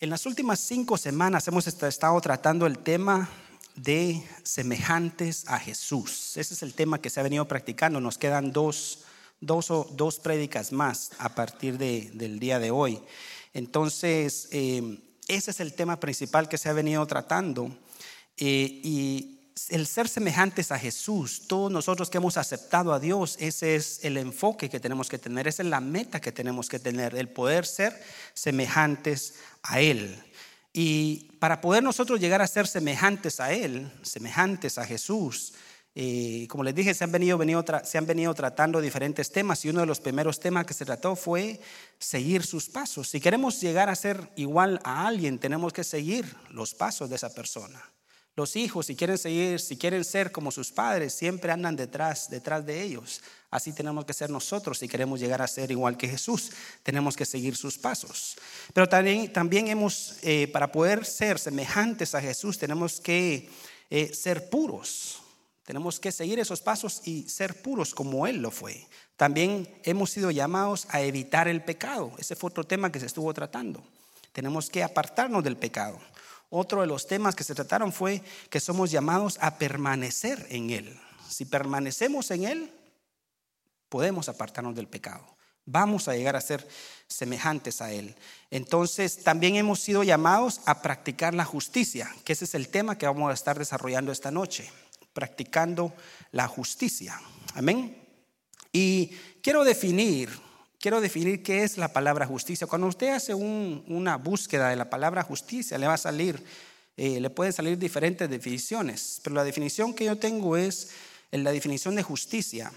En las últimas cinco semanas hemos estado tratando el tema de semejantes a Jesús. Ese es el tema que se ha venido practicando. Nos quedan dos, dos, dos prédicas más a partir de, del día de hoy. Entonces, eh, ese es el tema principal que se ha venido tratando. Eh, y el ser semejantes a Jesús, todos nosotros que hemos aceptado a Dios, ese es el enfoque que tenemos que tener, esa es la meta que tenemos que tener, el poder ser semejantes a Él. Y para poder nosotros llegar a ser semejantes a Él, semejantes a Jesús, eh, como les dije, se han, venido, se han venido tratando diferentes temas y uno de los primeros temas que se trató fue seguir sus pasos. Si queremos llegar a ser igual a alguien, tenemos que seguir los pasos de esa persona. Los hijos, si quieren seguir, si quieren ser como sus padres, siempre andan detrás, detrás de ellos. Así tenemos que ser nosotros si queremos llegar a ser igual que Jesús. Tenemos que seguir sus pasos. Pero también, también hemos, eh, para poder ser semejantes a Jesús, tenemos que eh, ser puros. Tenemos que seguir esos pasos y ser puros como Él lo fue. También hemos sido llamados a evitar el pecado. Ese fue otro tema que se estuvo tratando. Tenemos que apartarnos del pecado. Otro de los temas que se trataron fue que somos llamados a permanecer en Él. Si permanecemos en Él, podemos apartarnos del pecado. Vamos a llegar a ser semejantes a Él. Entonces, también hemos sido llamados a practicar la justicia, que ese es el tema que vamos a estar desarrollando esta noche, practicando la justicia. Amén. Y quiero definir quiero definir qué es la palabra justicia. Cuando usted hace una búsqueda de la palabra justicia, le va a salir, eh, le pueden salir diferentes definiciones, pero la definición que yo tengo es la definición de justicia.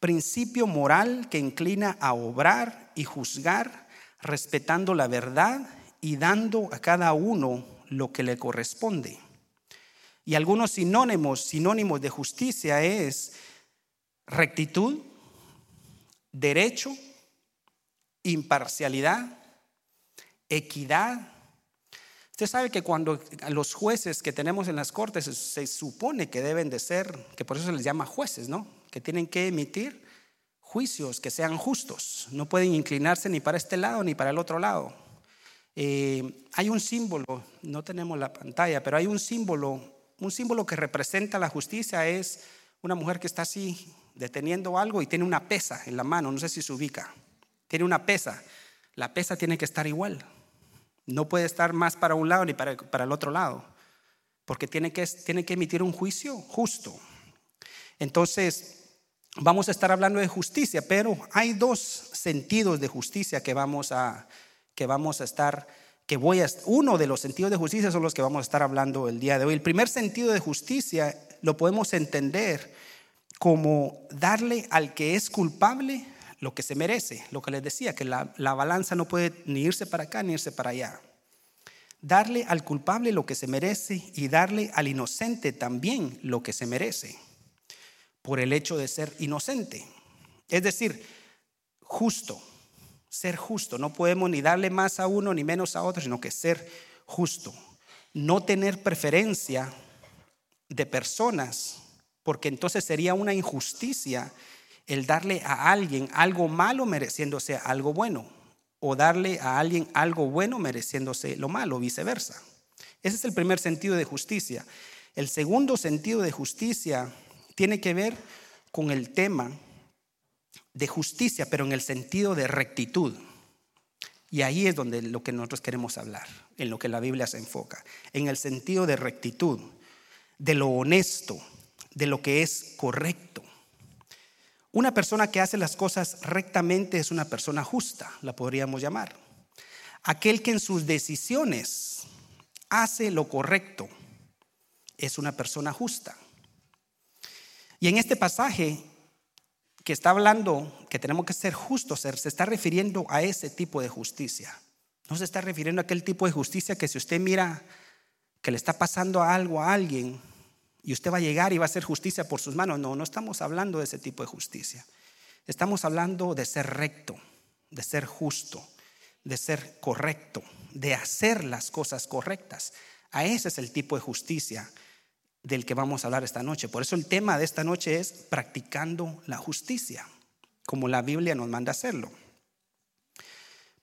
Principio moral que inclina a obrar y juzgar respetando la verdad y dando a cada uno lo que le corresponde. Y algunos sinónimos, sinónimos de justicia es rectitud, derecho, imparcialidad, equidad. Usted sabe que cuando los jueces que tenemos en las cortes se, supone que deben de ser, que por eso se les llama jueces, ¿no? Que tienen que emitir juicios que sean justos. No pueden inclinarse ni para este lado ni para el otro lado. Eh, hay un símbolo, no tenemos la pantalla, pero hay un símbolo, un símbolo que representa la justicia es una mujer que está así deteniendo algo y tiene una pesa en la mano, no sé si se ubica tiene una pesa. La pesa tiene que estar igual. No puede estar más para un lado ni para, el otro lado, porque tiene que, tiene que emitir un juicio justo. Entonces, vamos a estar hablando de justicia, pero hay dos sentidos de justicia que vamos a, que vamos a estar, que voy a, uno de los sentidos de justicia son los que vamos a estar hablando el día de hoy. El primer sentido de justicia lo podemos entender como darle al que es culpable lo que se merece, lo que les decía, que la, balanza no puede ni irse para acá ni irse para allá. Darle al culpable lo que se merece y darle al inocente también lo que se merece, por el hecho de ser inocente. Es decir, justo, ser justo. No podemos ni darle más a uno ni menos a otro, sino que ser justo. No tener preferencia de personas, porque entonces sería una injusticia el darle a alguien algo malo mereciéndose algo bueno, o darle a alguien algo bueno mereciéndose lo malo, viceversa. Ese es el primer sentido de justicia. El segundo sentido de justicia tiene que ver con el tema de justicia, pero en el sentido de rectitud. Y ahí es donde lo que nosotros queremos hablar, en lo que la Biblia se enfoca, en el sentido de rectitud, de lo honesto, de lo que es correcto. Una persona que hace las cosas rectamente es una persona justa, la podríamos llamar. Aquel que en sus decisiones hace lo correcto es una persona justa. Y en este pasaje que está hablando que tenemos que ser justos, se está refiriendo a ese tipo de justicia. No se está refiriendo a aquel tipo de justicia que si usted mira que le está pasando algo a alguien, y usted va a llegar y va a hacer justicia por sus manos. No, no estamos hablando de ese tipo de justicia. Estamos hablando de ser recto, de ser justo, de ser correcto, de hacer las cosas correctas. A ese es el tipo de justicia del que vamos a hablar esta noche. Por eso el tema de esta noche es practicando la justicia, como la Biblia nos manda hacerlo.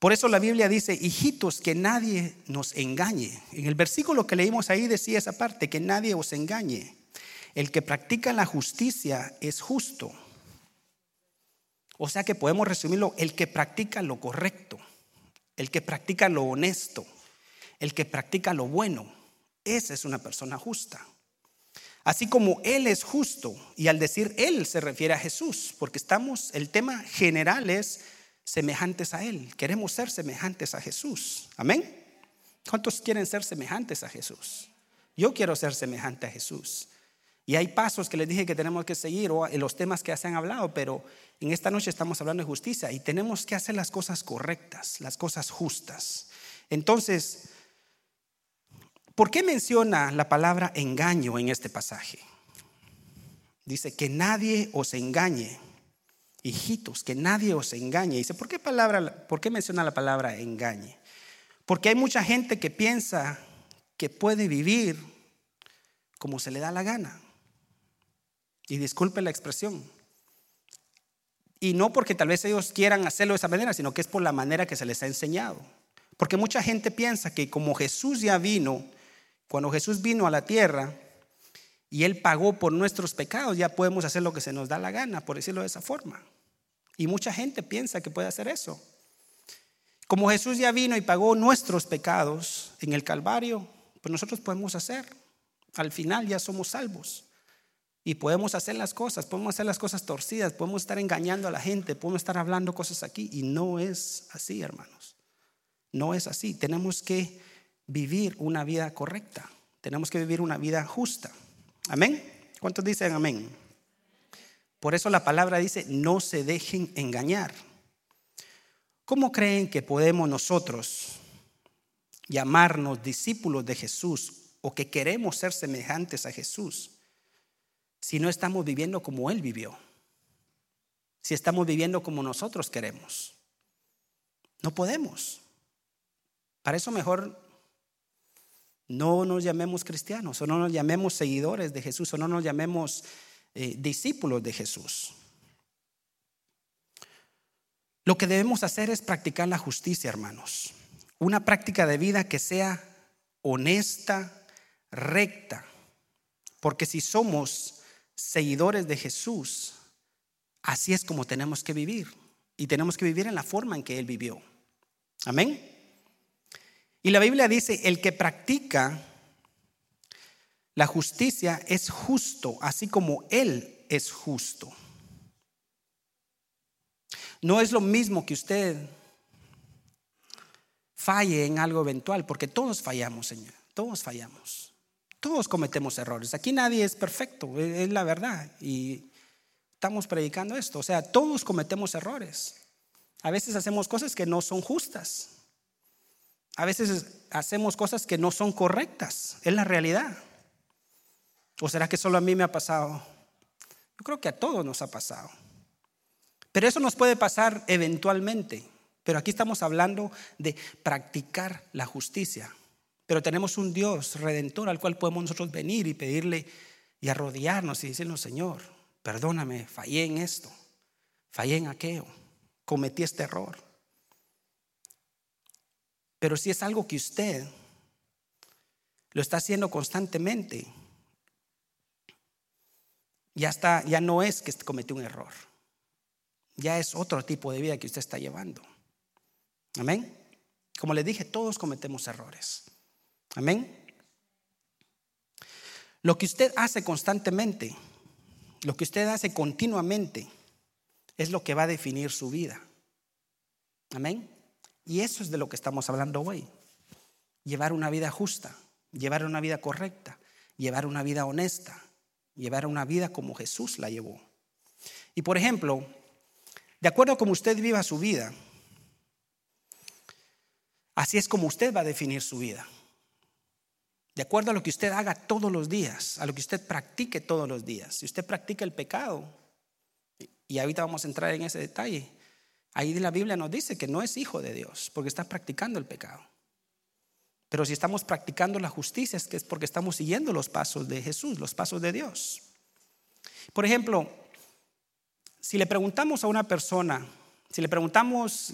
Por eso la Biblia dice, hijitos, que nadie nos engañe. En el versículo que leímos ahí decía esa parte, que nadie os engañe. El que practica la justicia es justo. O sea que podemos resumirlo, el que practica lo correcto, el que practica lo honesto, el que practica lo bueno, esa es una persona justa. Así como Él es justo, y al decir Él se refiere a Jesús, porque estamos, el tema general es semejantes a Él. Queremos ser semejantes a Jesús. Amén. ¿Cuántos quieren ser semejantes a Jesús? Yo quiero ser semejante a Jesús. Y hay pasos que les dije que tenemos que seguir o en los temas que se han hablado, pero en esta noche estamos hablando de justicia y tenemos que hacer las cosas correctas, las cosas justas. Entonces, ¿por qué menciona la palabra engaño en este pasaje? Dice que nadie os engañe hijitos, que nadie os engañe. Dice, ¿por qué, palabra, ¿por qué menciona la palabra engañe? Porque hay mucha gente que piensa que puede vivir como se le da la gana. Y disculpe la expresión. Y no porque tal vez ellos quieran hacerlo de esa manera, sino que es por la manera que se les ha enseñado. Porque mucha gente piensa que como Jesús ya vino, cuando Jesús vino a la tierra y Él pagó por nuestros pecados, ya podemos hacer lo que se nos da la gana, por decirlo de esa forma. Y mucha gente piensa que puede hacer eso. Como Jesús ya vino y pagó nuestros pecados en el Calvario, pues nosotros podemos hacer. Al final ya somos salvos. Y podemos hacer las cosas, podemos hacer las cosas torcidas, podemos estar engañando a la gente, podemos estar hablando cosas aquí. Y no es así, hermanos. No es así. Tenemos que vivir una vida correcta. Tenemos que vivir una vida justa. Amén. ¿Cuántos dicen amén? Por eso la palabra dice, no se dejen engañar. ¿Cómo creen que podemos nosotros llamarnos discípulos de Jesús o que queremos ser semejantes a Jesús si no estamos viviendo como Él vivió? Si estamos viviendo como nosotros queremos. No podemos. Para eso mejor no nos llamemos cristianos o no nos llamemos seguidores de Jesús o no nos llamemos eh, discípulos de Jesús. Lo que debemos hacer es practicar la justicia, hermanos. Una práctica de vida que sea honesta, recta. Porque si somos seguidores de Jesús, así es como tenemos que vivir. Y tenemos que vivir en la forma en que Él vivió. Amén. Y la Biblia dice, el que practica la justicia es justo, así como Él es justo. No es lo mismo que usted falle en algo eventual, porque todos fallamos, Señor, todos fallamos. Todos cometemos errores. Aquí nadie es perfecto, es la verdad. Y estamos predicando esto. O sea, todos cometemos errores. A veces hacemos cosas que no son justas. A veces hacemos cosas que no son correctas. Es la realidad. ¿O será que solo a mí me ha pasado? Yo creo que a todos nos ha pasado. Pero eso nos puede pasar eventualmente. Pero aquí estamos hablando de practicar la justicia. Pero tenemos un Dios redentor al cual podemos nosotros venir y pedirle y arrodillarnos y decirle, Señor, perdóname, fallé en esto, fallé en aquello, cometí este error. Pero si es algo que usted lo está haciendo constantemente, ya, está, ya no es que cometió un error. Ya es otro tipo de vida que usted está llevando. Amén. Como le dije, todos cometemos errores. Amén. Lo que usted hace constantemente, lo que usted hace continuamente, es lo que va a definir su vida. Amén. Y eso es de lo que estamos hablando hoy. Llevar una vida justa, llevar una vida correcta, llevar una vida honesta, llevar una vida como Jesús la llevó. Y por ejemplo, de acuerdo a cómo usted viva su vida, así es como usted va a definir su vida. De acuerdo a lo que usted haga todos los días, a lo que usted practique todos los días. Si usted practica el pecado, y ahorita vamos a entrar en ese detalle, ahí la Biblia nos dice que no es hijo de Dios, porque está practicando el pecado. Pero si estamos practicando la justicia es que es porque estamos siguiendo los pasos de Jesús, los pasos de Dios. Por ejemplo, si le preguntamos a una persona Si le preguntamos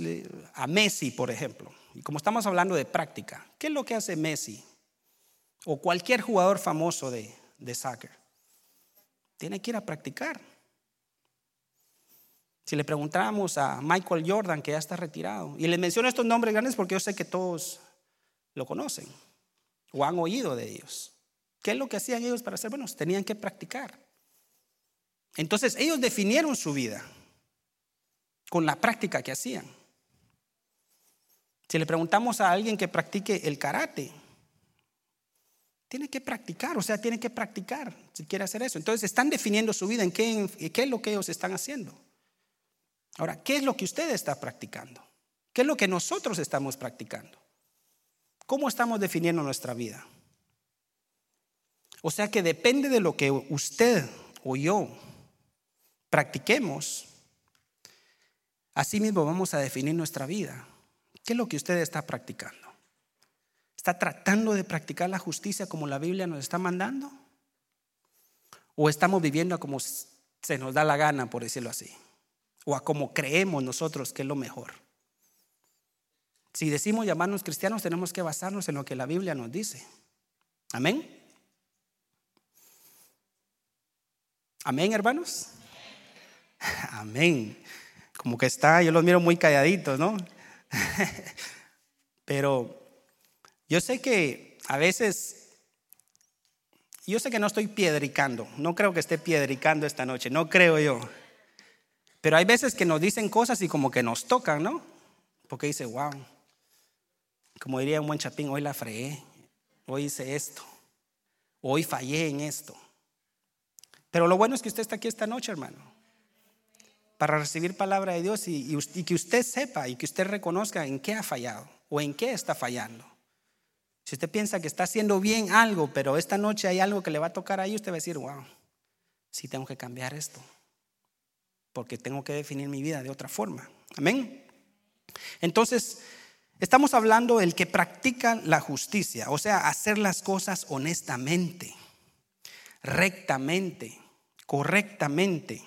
a Messi, por ejemplo, y como estamos hablando de práctica, ¿qué es lo que hace Messi? O cualquier jugador famoso de, de soccer. Tiene que ir a practicar. Si le preguntáramos a Michael Jordan, que ya está retirado, y le menciono estos nombres grandes porque yo sé que todos lo conocen o han oído de ellos. ¿Qué es lo que hacían ellos para ser buenos? Tenían que practicar. Entonces ellos definieron su vida con la práctica que hacían. Si le preguntamos a alguien que practique el karate, tiene que practicar, o sea, tiene que practicar si quiere hacer eso. Entonces están definiendo su vida en qué, qué es lo que ellos están haciendo. Ahora, ¿qué es lo que usted está practicando? ¿Qué es lo que nosotros estamos practicando? ¿Cómo estamos definiendo nuestra vida? O sea que depende de lo que usted o yo practiquemos, así mismo vamos a definir nuestra vida. ¿Qué es lo que usted está practicando? ¿Está tratando de practicar la justicia como la Biblia nos está mandando? ¿O estamos viviendo como se nos da la gana, por decirlo así? ¿O a como creemos nosotros que es lo mejor? Si decimos llamarnos cristianos, tenemos que basarnos en lo que la Biblia nos dice. Amén. Amén, hermanos. Amén. Como que está, yo los miro muy calladitos, ¿no? Pero yo sé que a veces, yo sé que no estoy piedricando, no creo que esté piedricando esta noche, no creo yo. Pero hay veces que nos dicen cosas y como que nos tocan, ¿no? Porque dice, wow, como diría un buen chapín, hoy la fregué, hoy hice esto, hoy fallé en esto. Pero lo bueno es que usted está aquí esta noche, hermano para recibir palabra de Dios y, que usted sepa y que usted reconozca en qué ha fallado o en qué está fallando. Si usted piensa que está haciendo bien algo, pero esta noche hay algo que le va a tocar ahí, usted va a decir, wow, sí tengo que cambiar esto, porque tengo que definir mi vida de otra forma. Amén. Entonces, estamos hablando del que practica la justicia, o sea, hacer las cosas honestamente, rectamente, correctamente.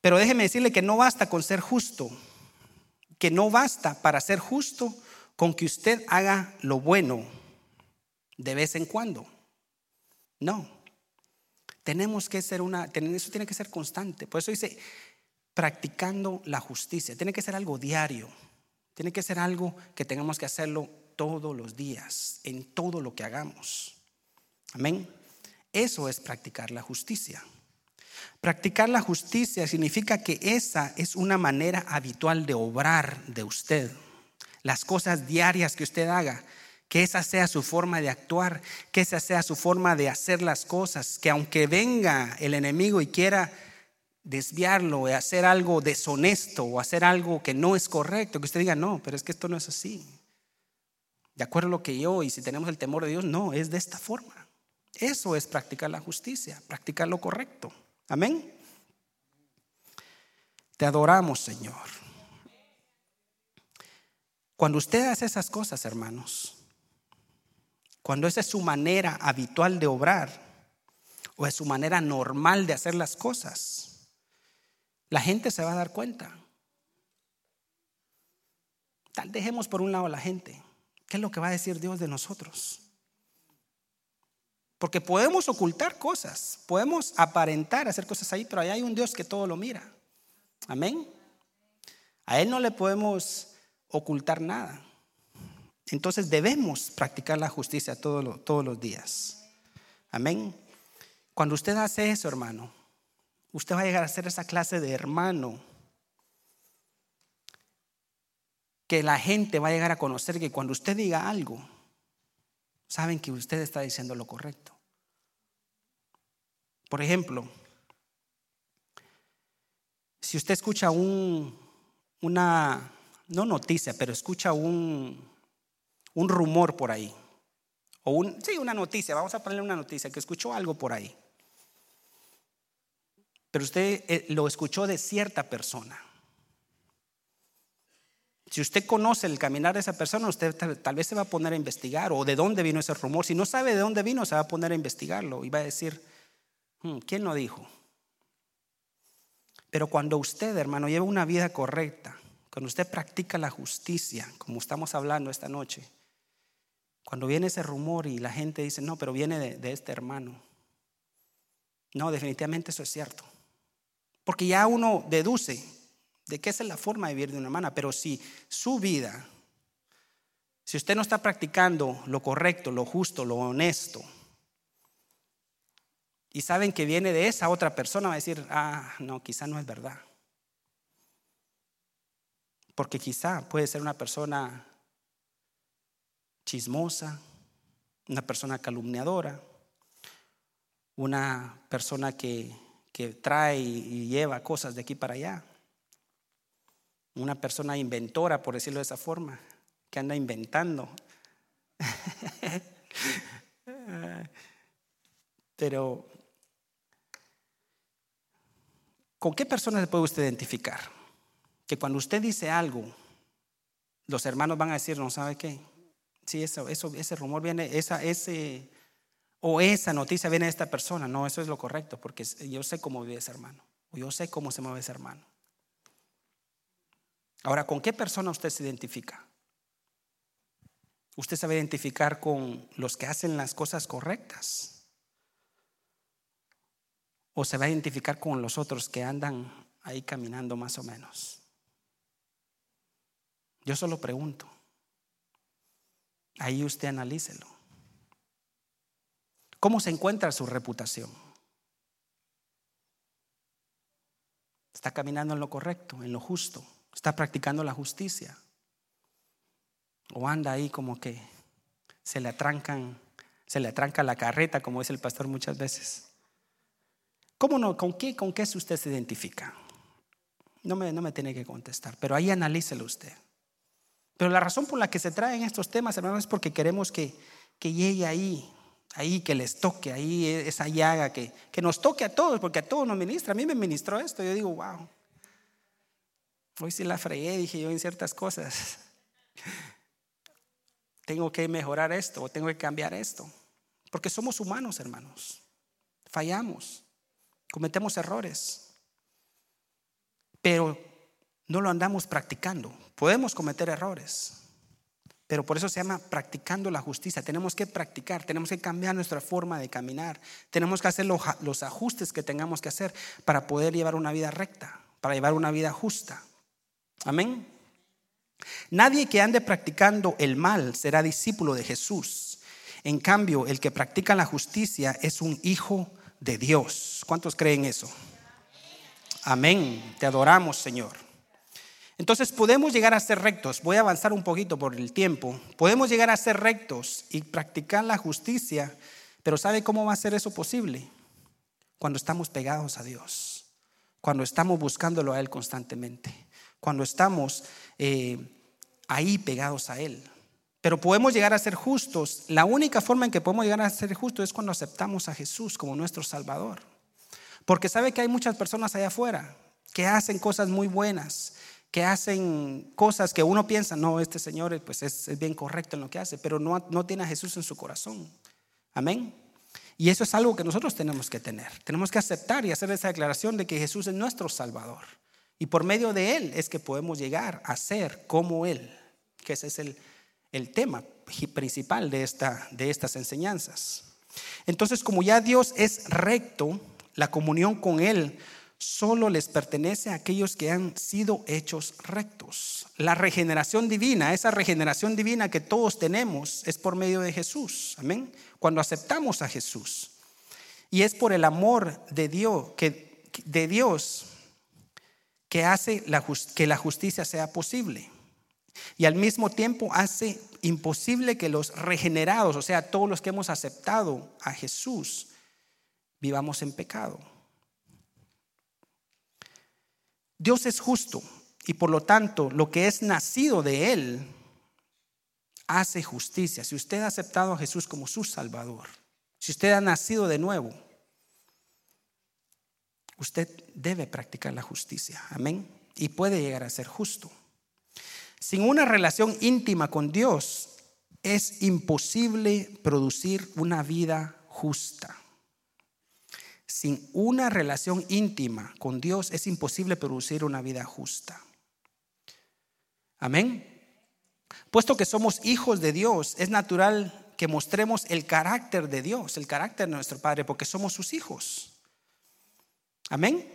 Pero déjeme decirle que no basta con ser justo, que no basta para ser justo con que usted haga lo bueno de vez en cuando. No. Tenemos que ser una, eso tiene que ser constante. Por eso dice, practicando la justicia. Tiene que ser algo diario. Tiene que ser algo que tengamos que hacerlo todos los días, en todo lo que hagamos. Amén. Eso es practicar la justicia. Practicar la justicia significa que esa es una manera habitual de obrar de usted. Las cosas diarias que usted haga, que esa sea su forma de actuar, que esa sea su forma de hacer las cosas, que aunque venga el enemigo y quiera desviarlo o hacer algo deshonesto o hacer algo que no es correcto, que usted diga, no, pero es que esto no es así. De acuerdo a lo que yo, y si tenemos el temor de Dios, no, es de esta forma. Eso es practicar la justicia, practicar lo correcto. Amén. Te adoramos, Señor. Cuando usted hace esas cosas, hermanos, cuando esa es su manera habitual de obrar o es su manera normal de hacer las cosas, la gente se va a dar cuenta. Tal dejemos por un lado a la gente. ¿Qué es lo que va a decir Dios de nosotros? Porque podemos ocultar cosas, podemos aparentar hacer cosas ahí, pero ahí hay un Dios que todo lo mira. Amén. A Él no le podemos ocultar nada. Entonces debemos practicar la justicia todos, todos los días. Amén. Cuando usted hace eso, hermano, usted va a llegar a ser esa clase de hermano que la gente va a llegar a conocer que cuando usted diga algo, saben que usted está diciendo lo correcto. Por ejemplo, si usted escucha un, una, no noticia, pero escucha un, un rumor por ahí, o sí, una noticia, vamos a ponerle una noticia, que escuchó algo por ahí, pero usted eh, lo escuchó de cierta persona. Si usted conoce el caminar de esa persona, usted tal, vez se va a poner a investigar o de dónde vino ese rumor. Si no sabe de dónde vino, se va a poner a investigarlo y va a decir, hmm, ¿quién lo dijo? Pero cuando usted, hermano, lleva una vida correcta, cuando usted practica la justicia, como estamos hablando esta noche, cuando viene ese rumor y la gente dice, no, pero viene de, este hermano. No, definitivamente eso es cierto. Porque ya uno deduce de que esa es la forma de vivir de una hermana, pero si su vida, si usted no está practicando lo correcto, lo justo, lo honesto, y saben que viene de esa otra persona, va a decir, ah, no, quizá no es verdad. Porque quizá puede ser una persona chismosa, una persona calumniadora, una persona que, que trae y lleva cosas de aquí para allá, una persona inventora, por decirlo de esa forma, que anda inventando. Pero, ¿con qué personas se puede usted identificar? que cuando usted dice algo, los hermanos van a decir, no sabe qué. Sí, eso, ese rumor viene, esa, ese, o esa noticia viene de esta persona. No, eso es lo correcto, porque yo sé cómo vive ese hermano, o yo sé cómo se mueve ese hermano. Ahora, ¿con qué persona usted se identifica? Usted a identificar con los que hacen las cosas correctas. O se va a identificar con los otros que andan ahí caminando más o menos. Yo solo pregunto. Ahí usted analícelo. ¿Cómo se encuentra su reputación? ¿Está caminando en lo correcto, en lo justo? ¿Está practicando la justicia? ¿O anda ahí como que se le atrancan, se le atranca la carreta, como dice el pastor muchas veces? ¿Cómo no? ¿Con qué, con qué usted se identifica? No me, no me tiene que contestar, pero ahí analícelo usted. Pero la razón por la que se traen estos temas, hermanos, es porque queremos que, que llegue ahí, ahí, que les toque, ahí esa llaga, que, que nos toque a todos, porque a todos nos ministra. A mí me ministró esto, yo digo, wow. Hoy sí la fregué, dije yo en ciertas cosas. Tengo que mejorar esto, o tengo que cambiar esto. Porque somos humanos, hermanos. Fallamos, cometemos errores. Pero no lo andamos practicando. Podemos cometer errores, pero por eso se llama practicando la justicia. Tenemos que practicar, tenemos que cambiar nuestra forma de caminar, tenemos que hacer los ajustes que tengamos que hacer para poder llevar una vida recta, para llevar una vida justa. Amén. Nadie que ande practicando el mal será discípulo de Jesús. En cambio, el que practica la justicia es un hijo de Dios. ¿Cuántos creen eso? Amén. Te adoramos, Señor. Entonces podemos llegar a ser rectos. Voy a avanzar un poquito por el tiempo. Podemos llegar a ser rectos y practicar la justicia, pero ¿sabe cómo va a ser eso posible? Cuando estamos pegados a Dios, cuando estamos buscándolo a Él constantemente, cuando estamos eh, ahí pegados a Él. Pero podemos llegar a ser justos. La única forma en que podemos llegar a ser justos es cuando aceptamos a Jesús como nuestro Salvador. Porque sabe que hay muchas personas allá afuera que hacen cosas muy buenas, que hacen cosas que uno piensa, no, este señor pues es, bien correcto en lo que hace, pero no, no tiene a Jesús en su corazón. Amén. Y eso es algo que nosotros tenemos que tener. Tenemos que aceptar y hacer esa declaración de que Jesús es nuestro Salvador. Y por medio de Él es que podemos llegar a ser como Él, que ese es el, el tema principal de, esta, de estas enseñanzas. Entonces, como ya Dios es recto, la comunión con Él solo les pertenece a aquellos que han sido hechos rectos. La regeneración divina, esa regeneración divina que todos tenemos, es por medio de Jesús. Amén. Cuando aceptamos a Jesús. Y es por el amor de Dios que, de Dios que hace que la justicia sea posible. Y al mismo tiempo hace imposible que los regenerados, o sea, todos los que hemos aceptado a Jesús, vivamos en pecado. Dios es justo y por lo tanto lo que es nacido de Él hace justicia. Si usted ha aceptado a Jesús como su Salvador, si usted ha nacido de nuevo, usted debe practicar la justicia. Amén. Y puede llegar a ser justo. Sin una relación íntima con Dios es imposible producir una vida justa. Sin una relación íntima con Dios es imposible producir una vida justa. Amén. Puesto que somos hijos de Dios, es natural que mostremos el carácter de Dios, el carácter de nuestro Padre, porque somos sus hijos. Amén.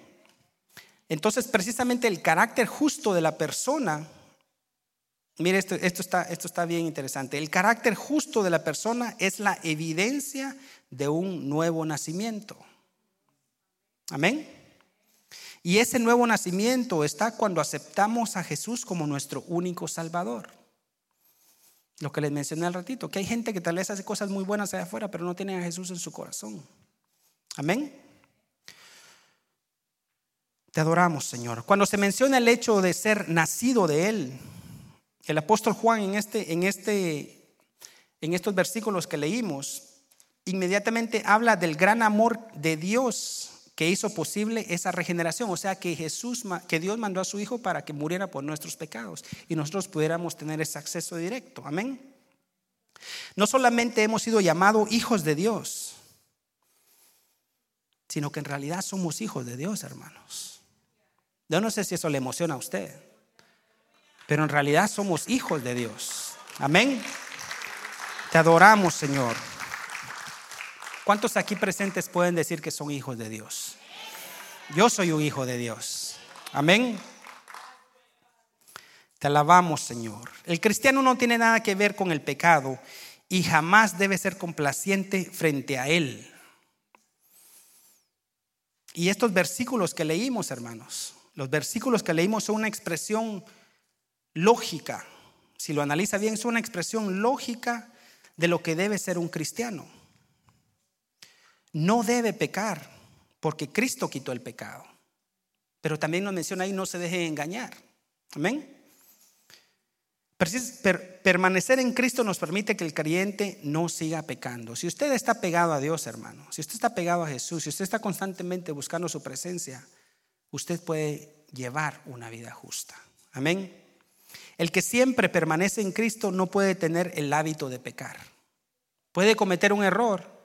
Entonces, precisamente el carácter justo de la persona, mire, esto, esto, está, esto está bien interesante, el carácter justo de la persona es la evidencia de un nuevo nacimiento. Amén. Y ese nuevo nacimiento está cuando aceptamos a Jesús como nuestro único Salvador. Lo que les mencioné al ratito, que hay gente que tal vez hace cosas muy buenas allá afuera, pero no tiene a Jesús en su corazón. Amén. Te adoramos, Señor. Cuando se menciona el hecho de ser nacido de Él, el apóstol Juan en, este, en, este, en estos versículos que leímos, inmediatamente habla del gran amor de Dios que hizo posible esa regeneración, o sea que Jesús, que Dios mandó a su Hijo para que muriera por nuestros pecados y nosotros pudiéramos tener ese acceso directo. Amén. No solamente hemos sido llamados hijos de Dios, sino que en realidad somos hijos de Dios, hermanos. Yo no sé si eso le emociona a usted, pero en realidad somos hijos de Dios. Amén. Te adoramos, Señor. ¿Cuántos aquí presentes pueden decir que son hijos de Dios? Yo soy un hijo de Dios. Amén. Te alabamos, Señor. El cristiano no tiene nada que ver con el pecado y jamás debe ser complaciente frente a él. Y estos versículos que leímos, hermanos, los versículos que leímos son una expresión lógica. Si lo analiza bien, son una expresión lógica de lo que debe ser un cristiano no debe pecar porque Cristo quitó el pecado. Pero también nos menciona ahí, no se deje engañar. Amén. Permanecer en Cristo nos permite que el creyente no siga pecando. Si usted está pegado a Dios, hermano, si usted está pegado a Jesús, si usted está constantemente buscando su presencia, usted puede llevar una vida justa. Amén. El que siempre permanece en Cristo no puede tener el hábito de pecar. Puede cometer un error,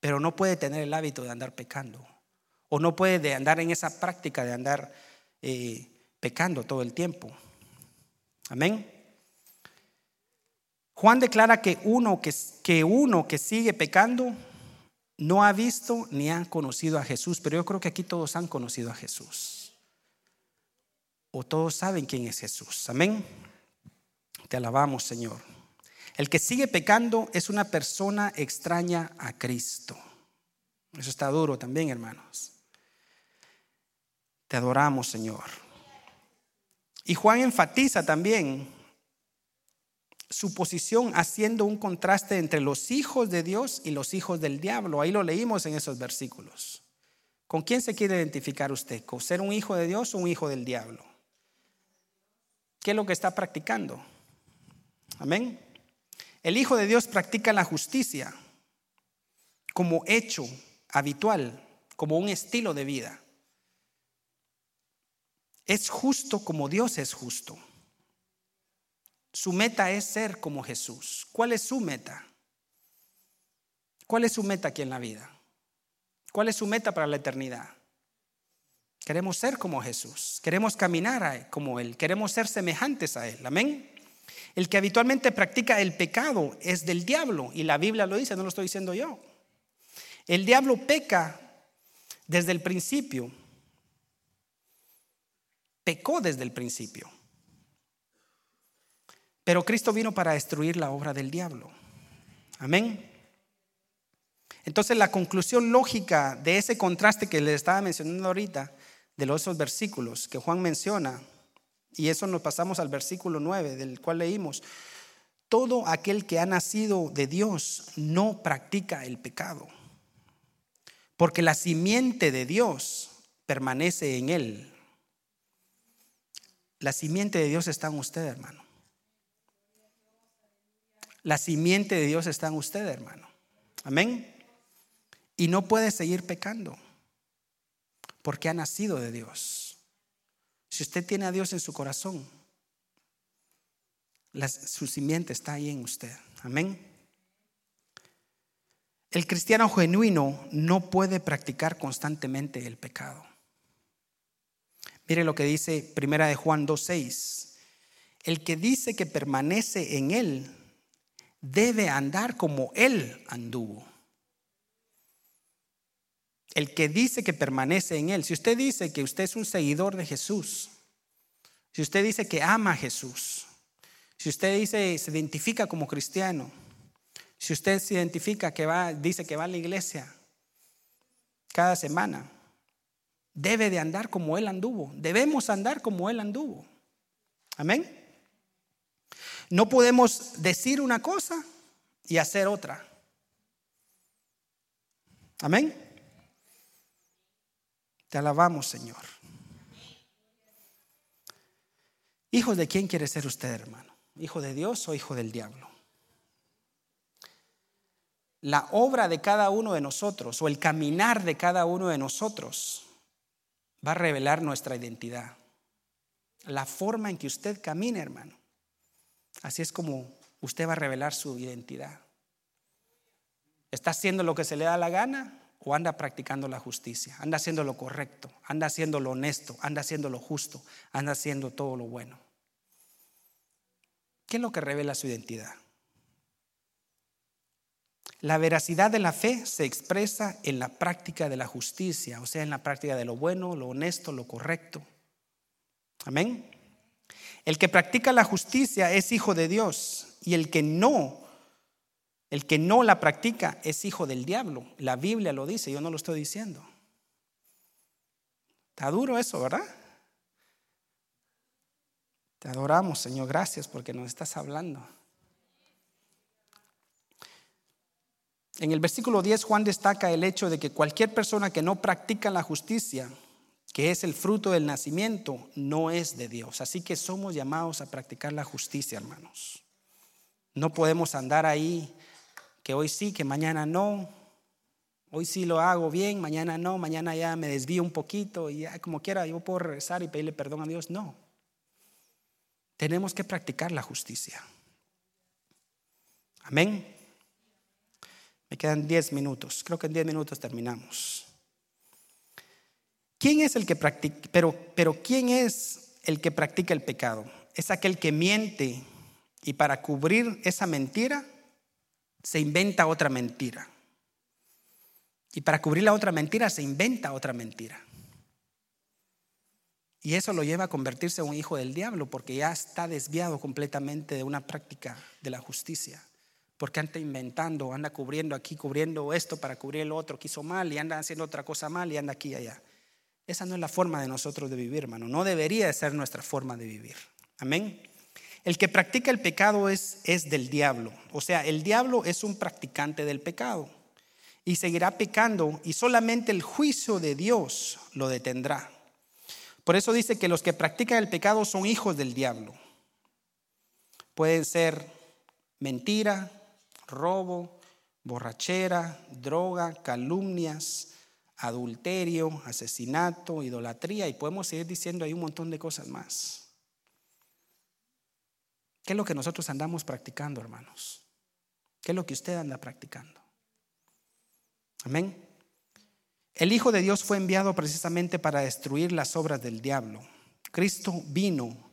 pero no puede tener el hábito de andar pecando. O no puede de andar en esa práctica de andar eh, pecando todo el tiempo. Amén. Juan declara que uno que, que uno que sigue pecando no ha visto ni ha conocido a Jesús, pero yo creo que aquí todos han conocido a Jesús. O todos saben quién es Jesús. Amén. Te alabamos, Señor. El que sigue pecando es una persona extraña a Cristo. Eso está duro también, hermanos. Te adoramos, Señor. Y Juan enfatiza también su posición haciendo un contraste entre los hijos de Dios y los hijos del diablo. Ahí lo leímos en esos versículos. ¿Con quién se quiere identificar usted? ¿Con ser un hijo de Dios o un hijo del diablo? ¿Qué es lo que está practicando? Amén. El Hijo de Dios practica la justicia como hecho habitual, como un estilo de vida. Es justo como Dios es justo. Su meta es ser como Jesús. ¿Cuál es su meta? ¿Cuál es su meta aquí en la vida? ¿Cuál es su meta para la eternidad? Queremos ser como Jesús, queremos caminar como Él, queremos ser semejantes a Él. Amén. El que habitualmente practica el pecado es del diablo, y la Biblia lo dice, no lo estoy diciendo yo. El diablo peca desde el principio, pecó desde el principio. Pero Cristo vino para destruir la obra del diablo. Amén. Entonces la conclusión lógica de ese contraste que les estaba mencionando ahorita, de los esos versículos que Juan menciona, y eso nos pasamos al versículo 9 del cual leímos. Todo aquel que ha nacido de Dios no practica el pecado, porque la simiente de Dios permanece en él. La simiente de Dios está en usted, hermano. La simiente de Dios está en usted, hermano. Amén. Y no puede seguir pecando, porque ha nacido de Dios. Si usted tiene a Dios en su corazón, su simiente está ahí en usted. Amén. El cristiano genuino no puede practicar constantemente el pecado. Mire lo que dice Primera de Juan 2:6. El que dice que permanece en él debe andar como él anduvo. El que dice que permanece en él, si usted dice que usted es un seguidor de Jesús, si usted dice que ama a Jesús, si usted dice se identifica como cristiano, si usted se identifica que va, dice que va a la iglesia cada semana, debe de andar como Él anduvo. Debemos andar como Él anduvo. Amén. No podemos decir una cosa y hacer otra. Amén. Te alabamos, Señor. ¿Hijo de quién quiere ser usted, hermano? ¿Hijo de Dios o hijo del diablo? La obra de cada uno de nosotros o el caminar de cada uno de nosotros va a revelar nuestra identidad. La forma en que usted camina, hermano. Así es como usted va a revelar su identidad. ¿Está haciendo lo que se le da la gana o anda practicando la justicia? Anda haciendo lo correcto, anda haciendo lo honesto, anda haciendo lo justo, anda haciendo todo lo bueno. ¿Qué es lo que revela su identidad? La veracidad de la fe se expresa en la práctica de la justicia, o sea, en la práctica de lo bueno, lo honesto, lo correcto. Amén. El que practica la justicia es hijo de Dios y el que no, el que no la practica es hijo del diablo. La Biblia lo dice, yo no lo estoy diciendo. Está duro eso, ¿verdad? Te adoramos, Señor, gracias porque nos estás hablando. En el versículo 10 Juan destaca el hecho de que cualquier persona que no practica la justicia, que es el fruto del nacimiento, no es de Dios. Así que somos llamados a practicar la justicia, hermanos. No podemos andar ahí que hoy sí, que mañana no. Hoy sí lo hago bien, mañana no, mañana ya me desvío un poquito y ya como quiera yo puedo regresar y pedirle perdón a Dios. No. Tenemos que practicar la justicia. Amén. Me quedan 10 minutos. Creo que en 10 minutos terminamos. ¿Quién es el que practica? Pero, pero ¿quién es el que practica el pecado? Es aquel que miente y para cubrir esa mentira se inventa otra mentira. Y para cubrir la otra mentira se inventa otra mentira. Y eso lo lleva a convertirse en un hijo del diablo porque ya está desviado completamente de una práctica de la justicia porque anda inventando, anda cubriendo aquí, cubriendo esto para cubrir el otro que hizo mal y anda haciendo otra cosa mal y anda aquí y allá. Esa no es la forma de nosotros de vivir, hermano. No debería de ser nuestra forma de vivir. Amén. El que practica el pecado es, es del diablo. O sea, el diablo es un practicante del pecado y seguirá pecando y solamente el juicio de Dios lo detendrá. Por eso dice que los que practican el pecado son hijos del diablo. Pueden ser mentira, robo, borrachera, droga, calumnias, adulterio, asesinato, idolatría y podemos seguir diciendo ahí un montón de cosas más. ¿Qué es lo que nosotros andamos practicando, hermanos? ¿Qué es lo que usted anda practicando? Amén. El Hijo de Dios fue enviado precisamente para destruir las obras del diablo. Cristo vino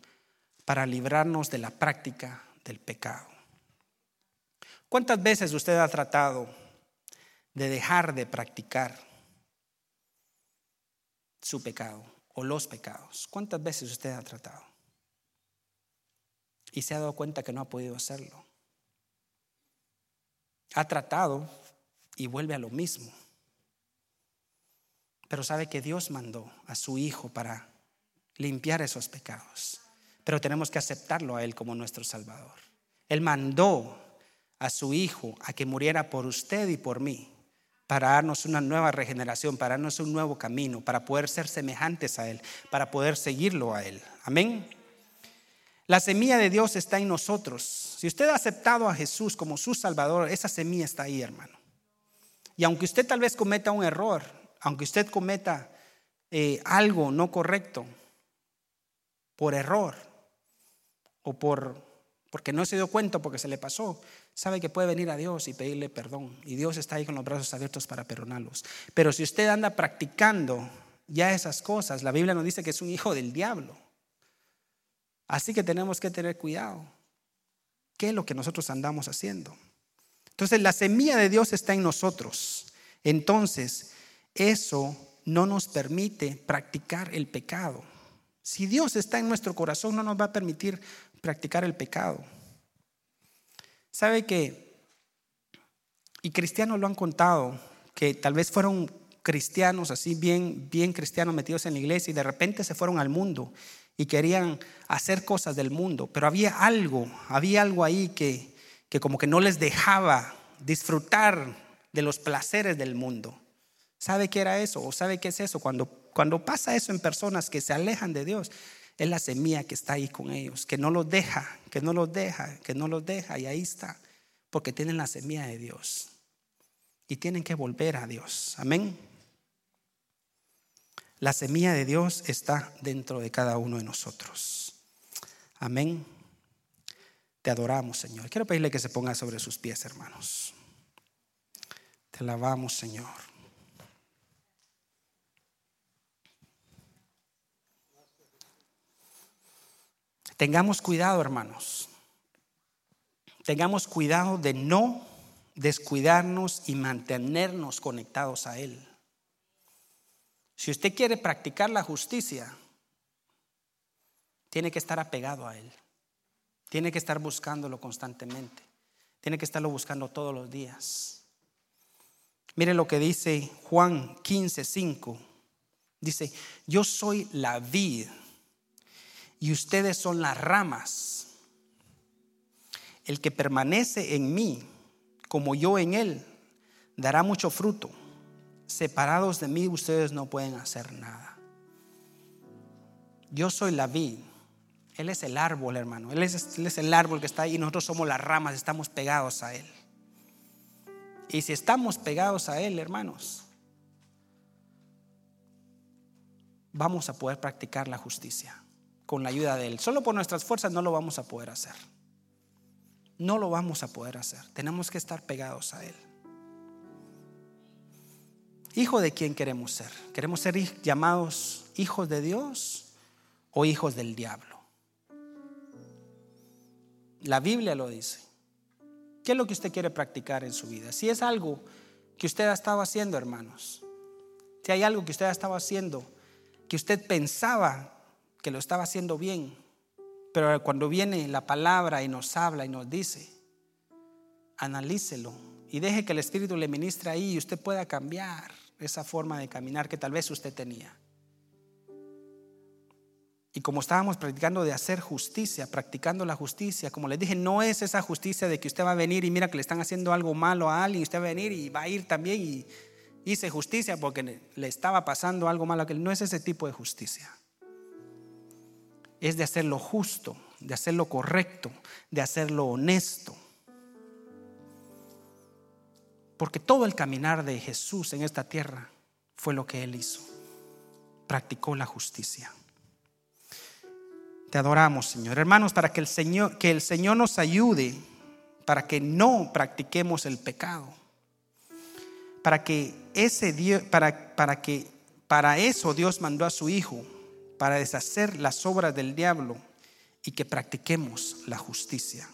para librarnos de la práctica del pecado. ¿Cuántas veces usted ha tratado de dejar de practicar su pecado o los pecados? ¿Cuántas veces usted ha tratado? Y se ha dado cuenta que no ha podido hacerlo. Ha tratado y vuelve a lo mismo. Pero sabe que Dios mandó a su Hijo para limpiar esos pecados. Pero tenemos que aceptarlo a Él como nuestro Salvador. Él mandó a su Hijo a que muriera por usted y por mí, para darnos una nueva regeneración, para darnos un nuevo camino, para poder ser semejantes a Él, para poder seguirlo a Él. Amén. La semilla de Dios está en nosotros. Si usted ha aceptado a Jesús como su Salvador, esa semilla está ahí, hermano. Y aunque usted tal vez cometa un error, aunque usted cometa eh, algo no correcto, por error o por porque no se dio cuenta, porque se le pasó, sabe que puede venir a Dios y pedirle perdón. Y Dios está ahí con los brazos abiertos para perdonarlos. Pero si usted anda practicando ya esas cosas, la Biblia nos dice que es un hijo del diablo. Así que tenemos que tener cuidado. ¿Qué es lo que nosotros andamos haciendo? Entonces la semilla de Dios está en nosotros. Entonces, eso no nos permite practicar el pecado. Si Dios está en nuestro corazón, no nos va a permitir practicar el pecado. ¿Sabe que? Y cristianos lo han contado, que tal vez fueron cristianos así bien, bien cristianos metidos en la iglesia y de repente se fueron al mundo y querían hacer cosas del mundo, pero había algo, había algo ahí que, que como que no les dejaba disfrutar de los placeres del mundo. ¿Sabe qué era eso? ¿O sabe qué es eso? Cuando, cuando pasa eso en personas que se alejan de Dios, es la semilla que está ahí con ellos, que no los deja, que no los deja, que no los deja, y ahí está, porque tienen la semilla de Dios. Y tienen que volver a Dios. Amén. La semilla de Dios está dentro de cada uno de nosotros. Amén. Te adoramos, Señor. Quiero pedirle que se ponga sobre sus pies, hermanos. Te alabamos, Señor. Tengamos cuidado, hermanos. Tengamos cuidado de no descuidarnos y mantenernos conectados a Él. Si usted quiere practicar la justicia, tiene que estar apegado a Él. Tiene que estar buscándolo constantemente. Tiene que estarlo buscando todos los días. Mire lo que dice Juan 15, 5. Dice, yo soy la vid y ustedes son las ramas. El que permanece en mí, como yo en él, dará mucho fruto. Separados de mí, ustedes no pueden hacer nada. Yo soy la vid. Él es el árbol, hermano. Él es, él es el árbol que está ahí y nosotros somos las ramas, estamos pegados a Él. Y si estamos pegados a Él, hermanos, vamos a poder practicar la justicia con la ayuda de Él. Solo por nuestras fuerzas no lo vamos a poder hacer. No lo vamos a poder hacer. Tenemos que estar pegados a Él. ¿Hijo de quién queremos ser? ¿Queremos ser llamados hijos de Dios o hijos del diablo? La Biblia lo dice. ¿Qué es lo que usted quiere practicar en su vida? Si es algo que usted ha estado haciendo, hermanos, si hay algo que usted ha estado haciendo, que usted pensaba que lo estaba haciendo bien, pero cuando viene la palabra y nos habla y nos dice, analícelo y deje que el Espíritu le ministre ahí y usted pueda cambiar esa forma de caminar que tal vez usted tenía. Y como estábamos practicando de hacer justicia, practicando la justicia, como les dije, no es esa justicia de que usted va a venir y mira que le están haciendo algo malo a alguien, usted va a venir y va a ir también y hice justicia porque le estaba pasando algo malo a aquel. No es ese tipo de justicia es de hacer lo justo, de hacer lo correcto, de hacer lo honesto. Porque todo el caminar de Jesús en esta tierra fue lo que Él hizo. Practicó la justicia. Te adoramos, Señor. Hermanos, para que el Señor, que el Señor nos ayude, para que no practiquemos el pecado. Para que ese Dios, para, para que para eso Dios mandó a su Hijo para deshacer las obras del diablo y que practiquemos la justicia.